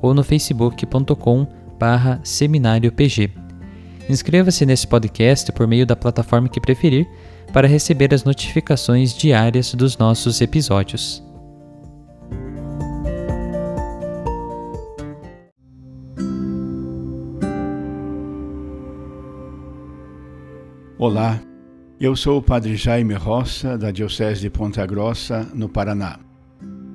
ou no facebook.com barra seminariopg. Inscreva-se nesse podcast por meio da plataforma que preferir para receber as notificações diárias dos nossos episódios. Olá, eu sou o Padre Jaime Roça, da Diocese de Ponta Grossa, no Paraná.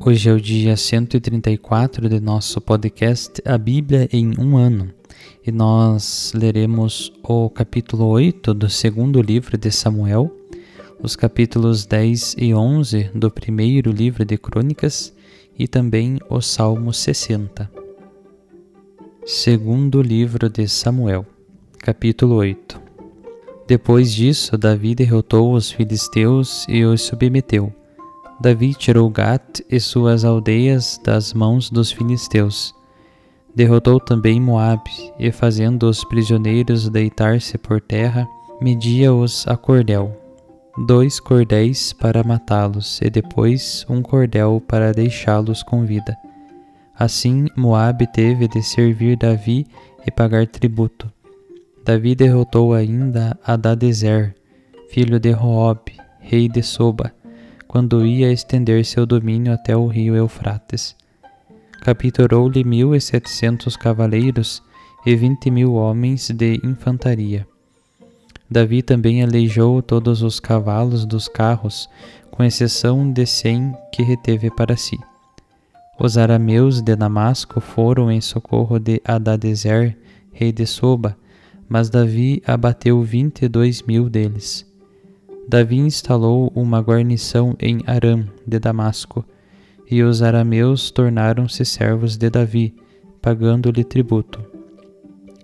Hoje é o dia 134 de nosso podcast A Bíblia em um ano e nós leremos o capítulo 8 do segundo livro de Samuel, os capítulos 10 e 11 do primeiro livro de Crônicas e também o Salmo 60. Segundo livro de Samuel, capítulo 8. Depois disso, Davi derrotou os filisteus e os submeteu Davi tirou Gat e suas aldeias das mãos dos filisteus. Derrotou também Moabe, e fazendo os prisioneiros deitar-se por terra, media-os a cordel. Dois cordéis para matá-los, e depois um cordel para deixá-los com vida. Assim Moabe teve de servir Davi e pagar tributo. Davi derrotou ainda Adadezer, filho de Roob, rei de Soba, quando ia estender seu domínio até o rio Eufrates. Capturou-lhe mil e setecentos cavaleiros e vinte mil homens de infantaria. Davi também aleijou todos os cavalos dos carros, com exceção de cem que reteve para si. Os arameus de Damasco foram em socorro de Adadezer, rei de Soba, mas Davi abateu vinte e dois mil deles. Davi instalou uma guarnição em Aram de Damasco, e os arameus tornaram-se servos de Davi, pagando-lhe tributo.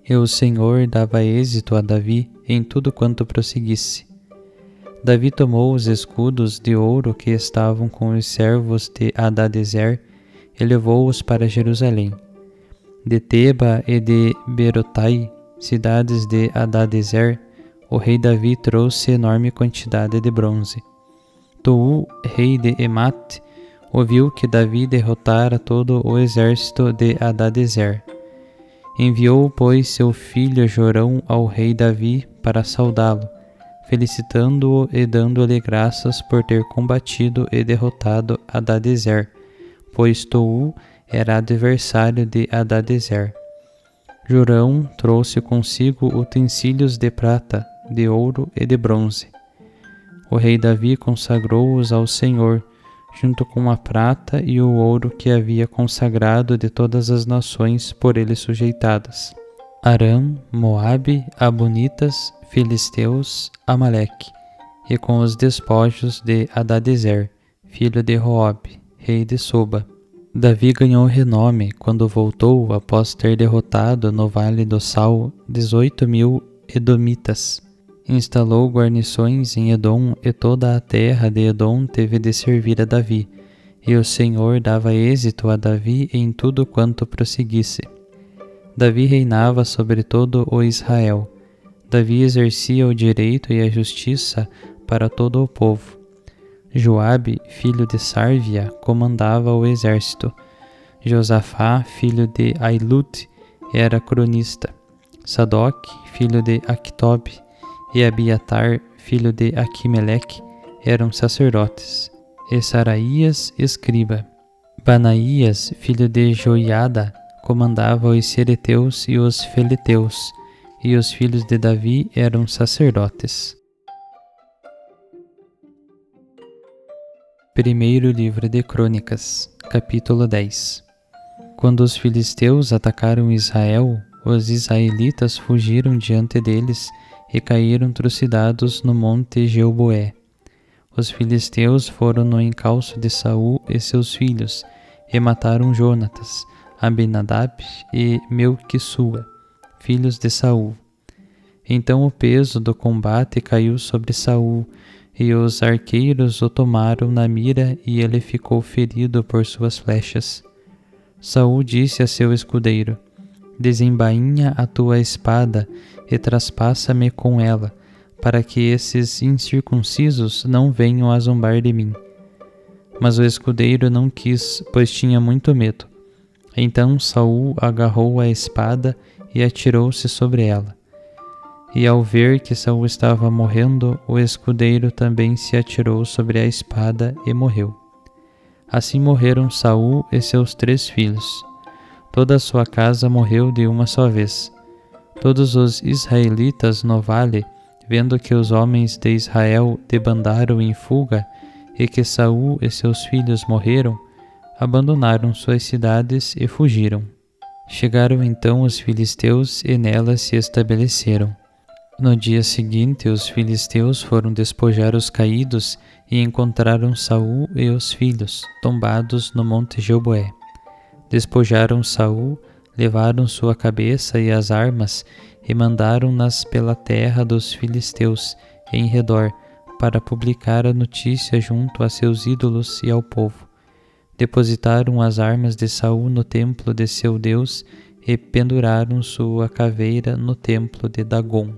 E o Senhor dava êxito a Davi em tudo quanto prosseguisse. Davi tomou os escudos de ouro que estavam com os servos de Adadezer e levou-os para Jerusalém. De Teba e de Berotai, cidades de Adadezer, o rei Davi trouxe enorme quantidade de bronze. Tou, rei de Emat, ouviu que Davi derrotara todo o exército de Adadezer. Enviou, pois, seu filho Jorão ao rei Davi para saudá-lo, felicitando-o e dando-lhe graças por ter combatido e derrotado Adadezer, pois Tou era adversário de Adadezer. Jorão trouxe consigo utensílios de prata, de ouro e de bronze. O rei Davi consagrou-os ao Senhor, junto com a prata e o ouro que havia consagrado de todas as nações por ele sujeitadas: Arã, Moabe, Abonitas, Filisteus, Amaleque. e com os despojos de Adadezer, filho de Roob, rei de Soba. Davi ganhou renome quando voltou após ter derrotado no Vale do Sal 18 mil edomitas. Instalou guarnições em Edom e toda a terra de Edom teve de servir a Davi, e o Senhor dava êxito a Davi em tudo quanto prosseguisse. Davi reinava sobre todo o Israel. Davi exercia o direito e a justiça para todo o povo. Joabe, filho de Sárvia, comandava o exército. Josafá, filho de Ailud, era cronista. Sadoc, filho de Actob, e Abiatar, filho de Aquimeleque, eram sacerdotes. E Saraías, escriba. Banaías, filho de Joiada, comandava os Sereteus e os Feleteus, e os filhos de Davi eram sacerdotes. Primeiro livro de Crônicas, capítulo 10 Quando os filisteus atacaram Israel, os israelitas fugiram diante deles e caíram trucidados no monte Geuboé. Os filisteus foram no encalço de Saul e seus filhos e mataram Jonatas, Abinadab e Melquissua, filhos de Saul. Então o peso do combate caiu sobre Saul e os arqueiros o tomaram na mira e ele ficou ferido por suas flechas. Saul disse a seu escudeiro: Desembainha a tua espada e traspassa-me com ela, para que esses incircuncisos não venham a zombar de mim. Mas o escudeiro não quis, pois tinha muito medo. Então Saul agarrou a espada e atirou-se sobre ela. E ao ver que Saul estava morrendo, o escudeiro também se atirou sobre a espada e morreu. Assim morreram Saul e seus três filhos. Toda a sua casa morreu de uma só vez. Todos os israelitas no vale, vendo que os homens de Israel debandaram em fuga e que Saul e seus filhos morreram, abandonaram suas cidades e fugiram. Chegaram então os filisteus e nelas se estabeleceram. No dia seguinte, os filisteus foram despojar os caídos e encontraram Saul e os filhos tombados no monte Jeuboé. Despojaram Saul, levaram sua cabeça e as armas e mandaram-nas pela terra dos filisteus em redor para publicar a notícia junto a seus ídolos e ao povo. Depositaram as armas de Saul no templo de seu Deus e penduraram sua caveira no templo de Dagon.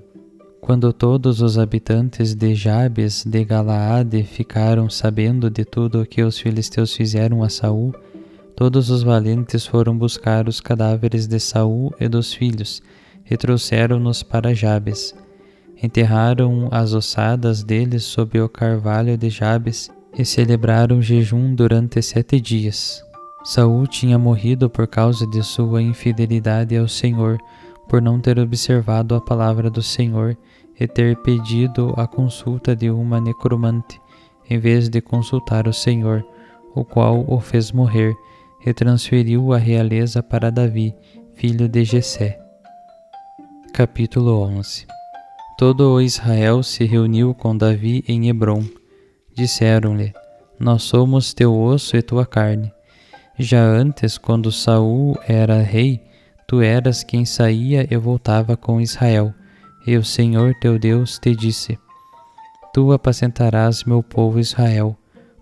Quando todos os habitantes de Jabes de Galaade ficaram sabendo de tudo o que os filisteus fizeram a Saul, todos os valentes foram buscar os cadáveres de Saul e dos filhos e trouxeram-nos para Jabes. Enterraram as ossadas deles sob o carvalho de Jabes e celebraram jejum durante sete dias. Saul tinha morrido por causa de sua infidelidade ao Senhor, por não ter observado a palavra do Senhor e ter pedido a consulta de uma necromante, em vez de consultar o Senhor, o qual o fez morrer, e transferiu a realeza para Davi, filho de Jessé. Capítulo 11 Todo o Israel se reuniu com Davi em Hebron. Disseram-lhe: Nós somos teu osso e tua carne. Já antes, quando Saul era rei, tu eras quem saía e voltava com Israel e o Senhor teu Deus te disse: Tu apacentarás meu povo Israel,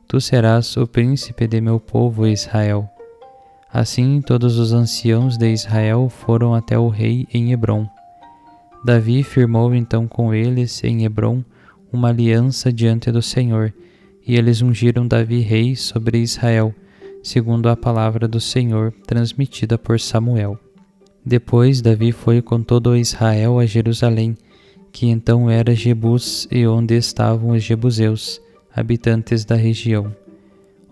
tu serás o príncipe de meu povo Israel. Assim todos os anciãos de Israel foram até o rei em Hebron. Davi firmou então com eles em Hebron uma aliança diante do Senhor, e eles ungiram Davi rei sobre Israel, segundo a palavra do Senhor transmitida por Samuel. Depois Davi foi com todo Israel a Jerusalém, que então era Jebus e onde estavam os jebuseus, habitantes da região.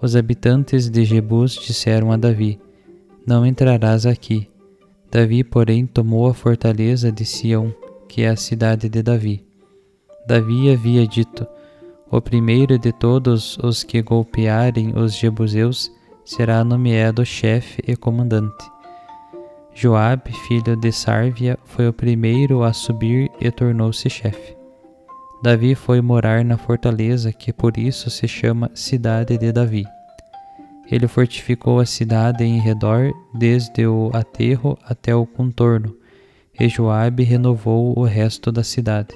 Os habitantes de Jebus disseram a Davi: Não entrarás aqui. Davi, porém, tomou a fortaleza de Sião, que é a cidade de Davi. Davi havia dito: O primeiro de todos os que golpearem os jebuseus será nomeado chefe e comandante. Joabe, filho de Sárvia, foi o primeiro a subir e tornou-se chefe. Davi foi morar na fortaleza que por isso se chama Cidade de Davi. Ele fortificou a cidade em redor, desde o aterro até o contorno, e Joabe renovou o resto da cidade.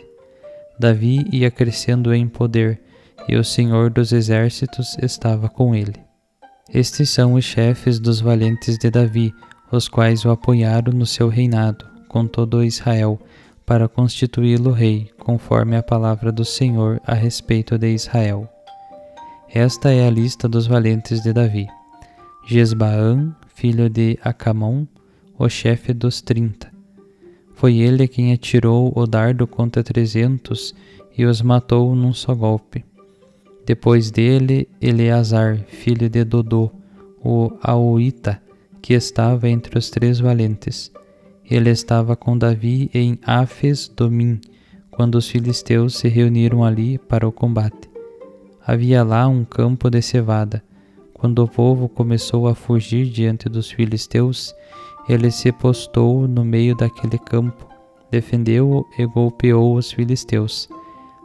Davi ia crescendo em poder, e o Senhor dos exércitos estava com ele. Estes são os chefes dos valentes de Davi, os quais o apoiaram no seu reinado, com todo Israel, para constituí-lo rei, conforme a palavra do Senhor a respeito de Israel. Esta é a lista dos valentes de Davi. Jesbaã, filho de Acamon, o chefe dos trinta. Foi ele quem atirou o dardo contra trezentos e os matou num só golpe. Depois dele, Eleazar, filho de Dodô, o Auita, que estava entre os três valentes. Ele estava com Davi em Afes Domim, quando os filisteus se reuniram ali para o combate. Havia lá um campo de cevada. Quando o povo começou a fugir diante dos filisteus, ele se postou no meio daquele campo, defendeu-o e golpeou os filisteus.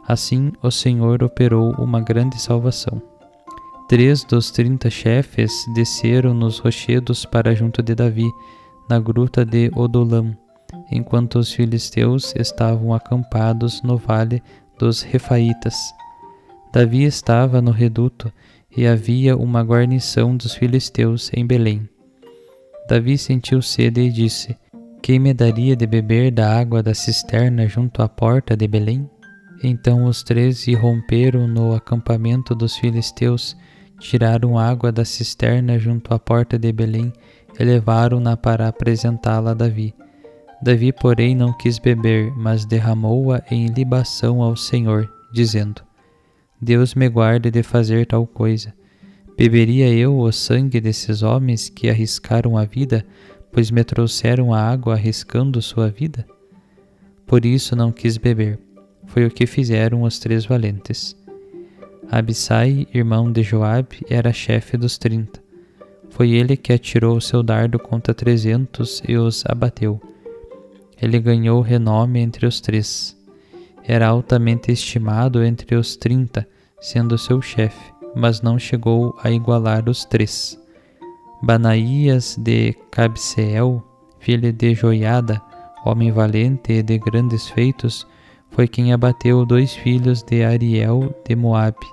Assim o Senhor operou uma grande salvação. Três dos trinta chefes desceram nos rochedos para junto de Davi, na gruta de Odolam, enquanto os filisteus estavam acampados no vale dos Refaitas. Davi estava no reduto e havia uma guarnição dos filisteus em Belém. Davi sentiu sede e disse: Quem me daria de beber da água da cisterna junto à porta de Belém? Então os três irromperam no acampamento dos filisteus tiraram água da cisterna junto à porta de Belém e levaram-na para apresentá-la a Davi. Davi, porém, não quis beber, mas derramou-a em libação ao Senhor, dizendo: Deus me guarde de fazer tal coisa. Beberia eu o sangue desses homens que arriscaram a vida, pois me trouxeram a água arriscando sua vida? Por isso não quis beber. Foi o que fizeram os três valentes. Abissai, irmão de Joabe, era chefe dos trinta. Foi ele que atirou seu dardo contra trezentos e os abateu. Ele ganhou renome entre os três. Era altamente estimado entre os trinta, sendo seu chefe, mas não chegou a igualar os três. Banaías de Cabseel, filho de Joiada, homem valente e de grandes feitos, foi quem abateu dois filhos de Ariel de Moabe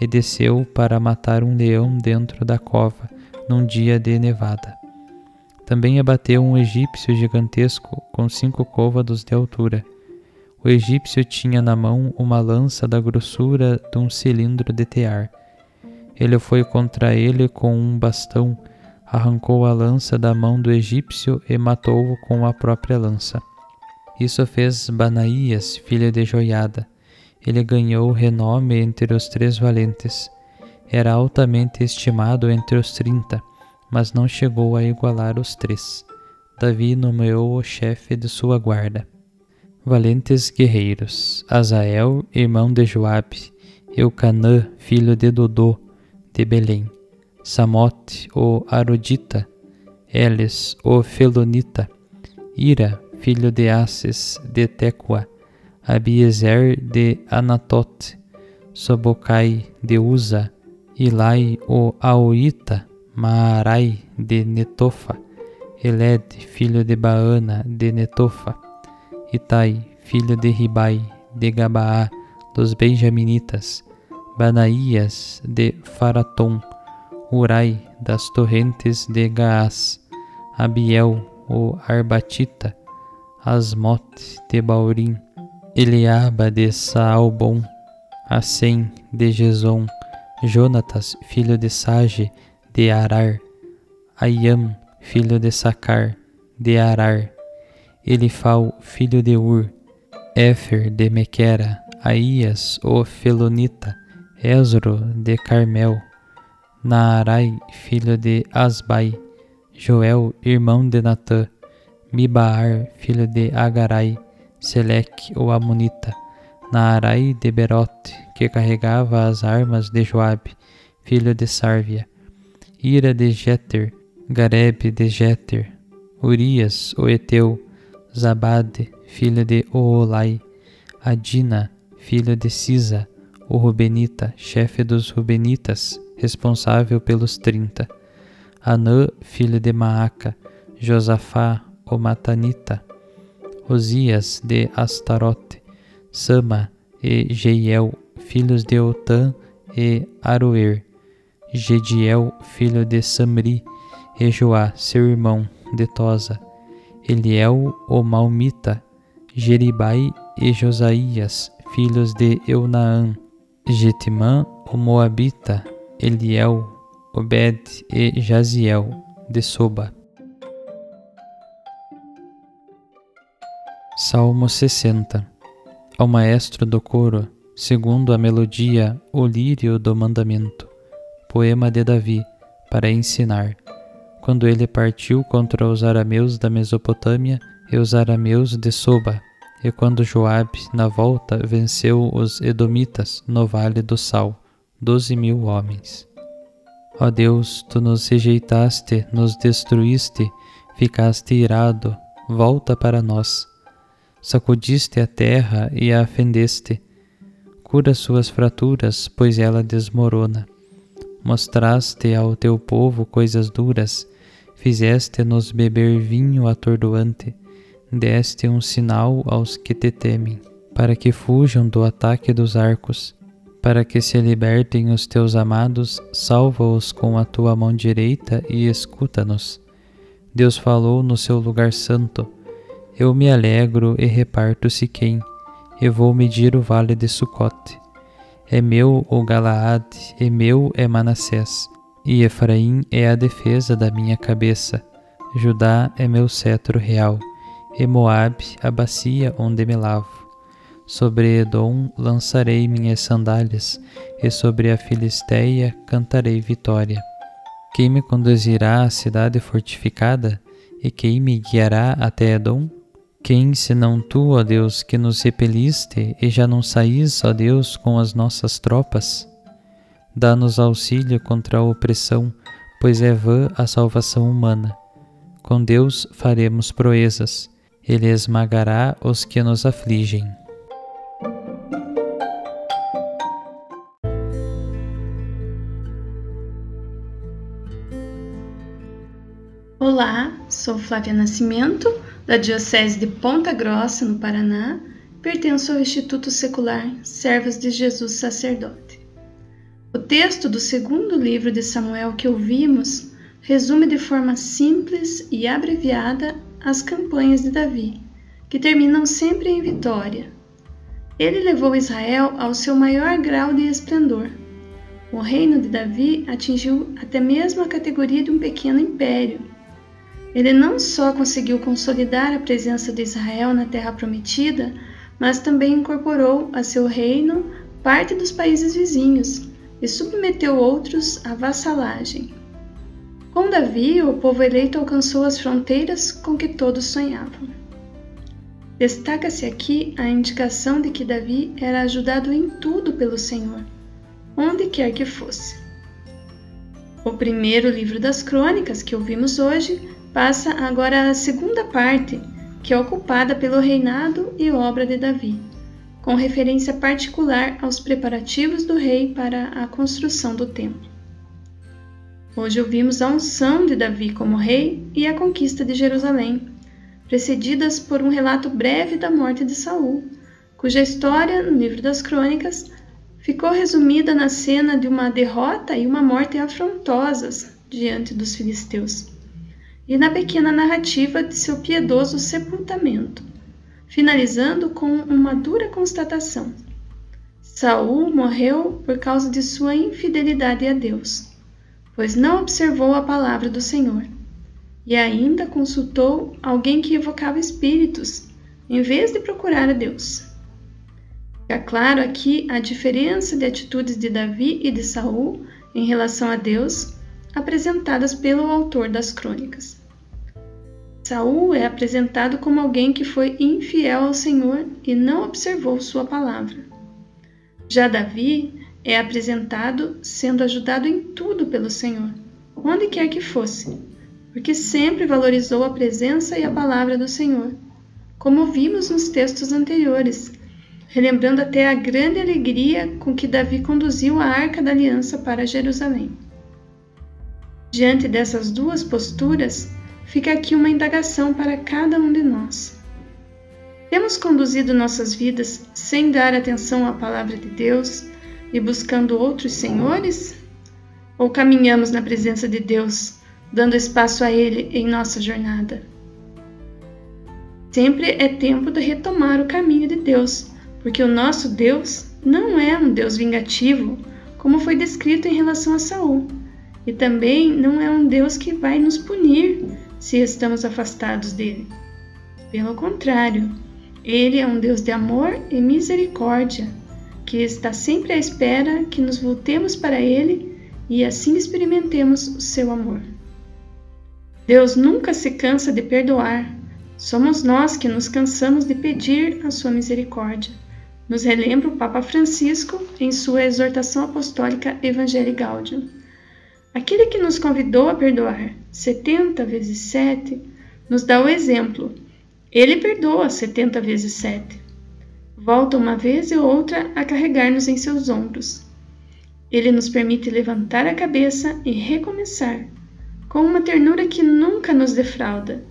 e desceu para matar um leão dentro da cova, num dia de nevada. Também abateu um egípcio gigantesco com cinco côvados de altura. O egípcio tinha na mão uma lança da grossura de um cilindro de tear. Ele foi contra ele com um bastão, arrancou a lança da mão do egípcio e matou-o com a própria lança. Isso fez Banaías, filho de Joiada, ele ganhou renome entre os três valentes. Era altamente estimado entre os trinta, mas não chegou a igualar os três. Davi nomeou o chefe de sua guarda. Valentes guerreiros: Azael, irmão de Joabe, Eucanã, filho de Dodô, de Belém, Samote, o Arodita, Eles, o Felonita, Ira, filho de Asses, de Tecoa, Abiezer de Anatote, Sobocai de Uza, Ilai o Aoita, Maarai de Netofa, Eled, filho de Baana de Netofa, Itai, filho de Ribai, de Gabaá, dos Benjaminitas, Banaías de Faratom, Urai, das torrentes de Gaás, Abiel, o Arbatita, Asmote de Baurim, Eliaba de Saalbon, Assem de Geson, Jonatas, filho de Sage, de Arar, Ayam, filho de Sacar, de Arar, Elifal, filho de Ur, Éfer de Mequera, Aías, o Felonita, Ezro de Carmel, Naarai, filho de Asbai, Joel, irmão de Natã, Mibaar, filho de Agarai, Selec, o Amonita, Naarai de Berote, que carregava as armas de Joabe, filho de Sárvia, Ira de Jeter, Gareb de Jeter, Urias, o Eteu, Zabade, filho de Oolai, Adina, filho de Sisa, o Rubenita, chefe dos Rubenitas, responsável pelos trinta. Anã, filho de Maaca, Josafá, o Matanita, Osias de Astarote, Sama e Jeiel, filhos de Otã e Aroer, Gediel, filho de Samri, e Joá, seu irmão, de Tosa, Eliel, o Malmita, Jeribai e Josaías, filhos de Eunaã, Getimã, o Moabita, Eliel, Obed e Jaziel, de Soba. Salmo 60 Ao maestro do coro, segundo a melodia, o lírio do mandamento. Poema de Davi, para ensinar. Quando ele partiu contra os arameus da Mesopotâmia e os arameus de Soba, e quando Joabe, na volta, venceu os Edomitas no Vale do Sal, doze mil homens. Ó Deus, tu nos rejeitaste, nos destruíste, ficaste irado, volta para nós. Sacudiste a terra e a fendeste. Cura suas fraturas, pois ela desmorona. Mostraste ao teu povo coisas duras, fizeste-nos beber vinho atordoante deste um sinal aos que te temem, para que fujam do ataque dos arcos, para que se libertem os teus amados, salva-os com a tua mão direita e escuta-nos. Deus falou no seu lugar santo. Eu me alegro e reparto Siquém, e vou medir o vale de Sucote. É meu o Galaad, e meu é Manassés, e Efraim é a defesa da minha cabeça. Judá é meu cetro real e Moabe a bacia onde me lavo. Sobre Edom lançarei minhas sandálias, e sobre a Filisteia cantarei vitória. Quem me conduzirá à cidade fortificada, e quem me guiará até Edom? Quem, senão tu, ó Deus, que nos repeliste, e já não saís, ó Deus, com as nossas tropas? Dá-nos auxílio contra a opressão, pois é vã a salvação humana. Com Deus faremos proezas ele esmagará os que nos afligem. Olá, sou Flávia Nascimento, da Diocese de Ponta Grossa, no Paraná, pertenço ao Instituto Secular Servos de Jesus Sacerdote. O texto do segundo livro de Samuel que ouvimos resume de forma simples e abreviada as campanhas de Davi, que terminam sempre em vitória. Ele levou Israel ao seu maior grau de esplendor. O reino de Davi atingiu até mesmo a categoria de um pequeno império. Ele não só conseguiu consolidar a presença de Israel na Terra Prometida, mas também incorporou a seu reino parte dos países vizinhos e submeteu outros à vassalagem. Com Davi, o povo eleito alcançou as fronteiras com que todos sonhavam. Destaca-se aqui a indicação de que Davi era ajudado em tudo pelo Senhor, onde quer que fosse. O primeiro livro das crônicas que ouvimos hoje passa agora à segunda parte, que é ocupada pelo reinado e obra de Davi, com referência particular aos preparativos do rei para a construção do templo. Hoje ouvimos a unção de Davi como rei e a conquista de Jerusalém, precedidas por um relato breve da morte de Saul, cuja história, no livro das Crônicas, ficou resumida na cena de uma derrota e uma morte afrontosas diante dos filisteus, e na pequena narrativa de seu piedoso sepultamento, finalizando com uma dura constatação. Saul morreu por causa de sua infidelidade a Deus pois não observou a palavra do Senhor. E ainda consultou alguém que evocava espíritos, em vez de procurar a Deus. Fica claro aqui a diferença de atitudes de Davi e de Saul em relação a Deus, apresentadas pelo autor das crônicas. Saul é apresentado como alguém que foi infiel ao Senhor e não observou sua palavra. Já Davi é apresentado sendo ajudado em tudo pelo Senhor, onde quer que fosse, porque sempre valorizou a presença e a palavra do Senhor, como vimos nos textos anteriores, relembrando até a grande alegria com que Davi conduziu a arca da aliança para Jerusalém. Diante dessas duas posturas, fica aqui uma indagação para cada um de nós. Temos conduzido nossas vidas sem dar atenção à palavra de Deus e buscando outros senhores? Ou caminhamos na presença de Deus, dando espaço a Ele em nossa jornada? Sempre é tempo de retomar o caminho de Deus, porque o nosso Deus não é um Deus vingativo, como foi descrito em relação a Saul, e também não é um Deus que vai nos punir se estamos afastados dele. Pelo contrário, ele é um Deus de amor e misericórdia, que está sempre à espera que nos voltemos para ele e assim experimentemos o seu amor. Deus nunca se cansa de perdoar, somos nós que nos cansamos de pedir a sua misericórdia. Nos relembra o Papa Francisco em sua exortação apostólica Evangelii Gaudium. Aquele que nos convidou a perdoar 70 vezes 7 nos dá o exemplo. Ele perdoa 70 vezes 7. Volta uma vez e outra a carregar-nos em seus ombros. Ele nos permite levantar a cabeça e recomeçar, com uma ternura que nunca nos defrauda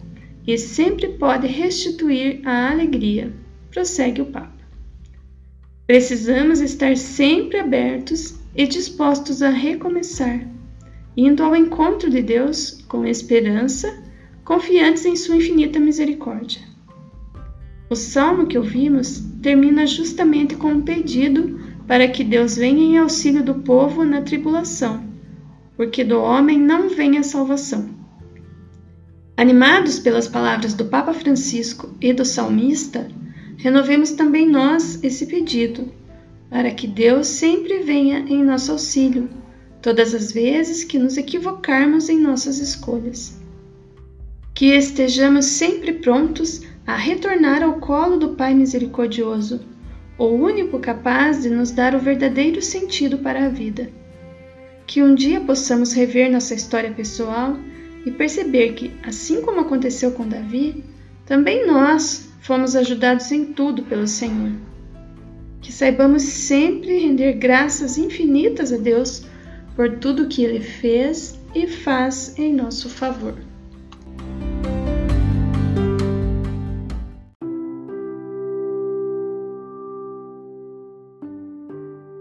e sempre pode restituir a alegria. Prossegue o Papa. Precisamos estar sempre abertos e dispostos a recomeçar indo ao encontro de Deus com esperança, confiantes em Sua infinita misericórdia. O salmo que ouvimos termina justamente com um pedido para que Deus venha em auxílio do povo na tribulação, porque do homem não vem a salvação. Animados pelas palavras do Papa Francisco e do salmista, renovemos também nós esse pedido, para que Deus sempre venha em nosso auxílio todas as vezes que nos equivocarmos em nossas escolhas. Que estejamos sempre prontos a retornar ao colo do Pai Misericordioso, o único capaz de nos dar o verdadeiro sentido para a vida. Que um dia possamos rever nossa história pessoal e perceber que, assim como aconteceu com Davi, também nós fomos ajudados em tudo pelo Senhor. Que saibamos sempre render graças infinitas a Deus por tudo que Ele fez e faz em nosso favor.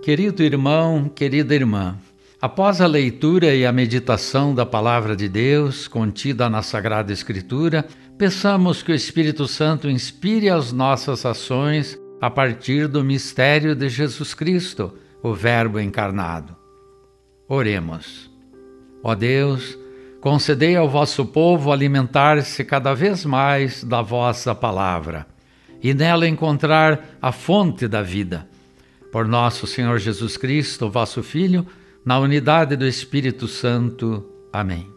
Querido irmão, querida irmã, após a leitura e a meditação da Palavra de Deus contida na Sagrada Escritura, peçamos que o Espírito Santo inspire as nossas ações a partir do mistério de Jesus Cristo, o Verbo encarnado. Oremos. Ó Deus, concedei ao vosso povo alimentar-se cada vez mais da vossa palavra e nela encontrar a fonte da vida. Por nosso Senhor Jesus Cristo, vosso Filho, na unidade do Espírito Santo. Amém.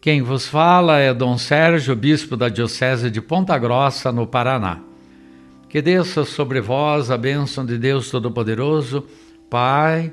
Quem vos fala é Dom Sérgio, bispo da Diocese de Ponta Grossa, no Paraná. Que desça sobre vós a bênção de Deus Todo-Poderoso, Pai